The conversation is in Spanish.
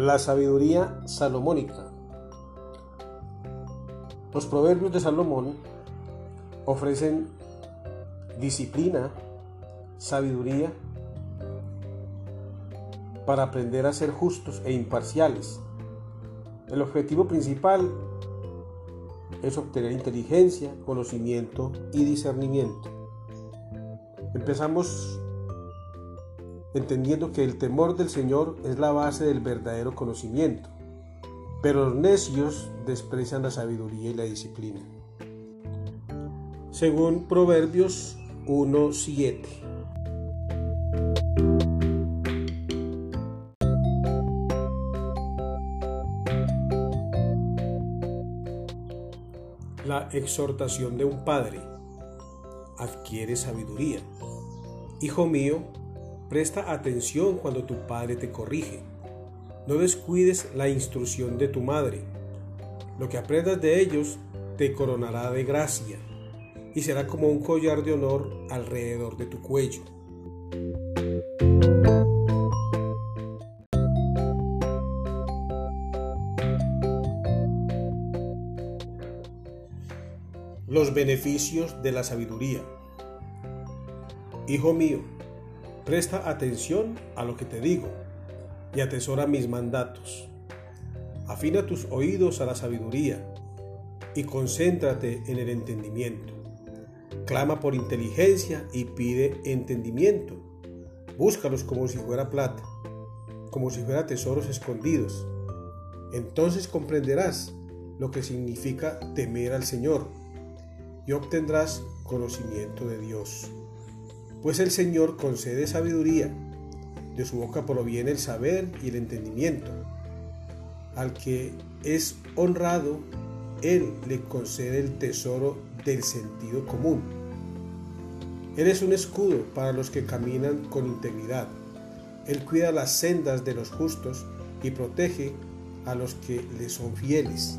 La sabiduría salomónica. Los proverbios de Salomón ofrecen disciplina, sabiduría, para aprender a ser justos e imparciales. El objetivo principal es obtener inteligencia, conocimiento y discernimiento. Empezamos entendiendo que el temor del Señor es la base del verdadero conocimiento, pero los necios desprecian la sabiduría y la disciplina. Según Proverbios 1.7. La exhortación de un padre adquiere sabiduría. Hijo mío, Presta atención cuando tu padre te corrige. No descuides la instrucción de tu madre. Lo que aprendas de ellos te coronará de gracia y será como un collar de honor alrededor de tu cuello. Los beneficios de la sabiduría. Hijo mío, Presta atención a lo que te digo y atesora mis mandatos. Afina tus oídos a la sabiduría y concéntrate en el entendimiento. Clama por inteligencia y pide entendimiento. Búscalos como si fuera plata, como si fuera tesoros escondidos. Entonces comprenderás lo que significa temer al Señor y obtendrás conocimiento de Dios pues el Señor concede sabiduría, de su boca proviene el saber y el entendimiento. Al que es honrado, Él le concede el tesoro del sentido común. Él es un escudo para los que caminan con integridad. Él cuida las sendas de los justos y protege a los que le son fieles.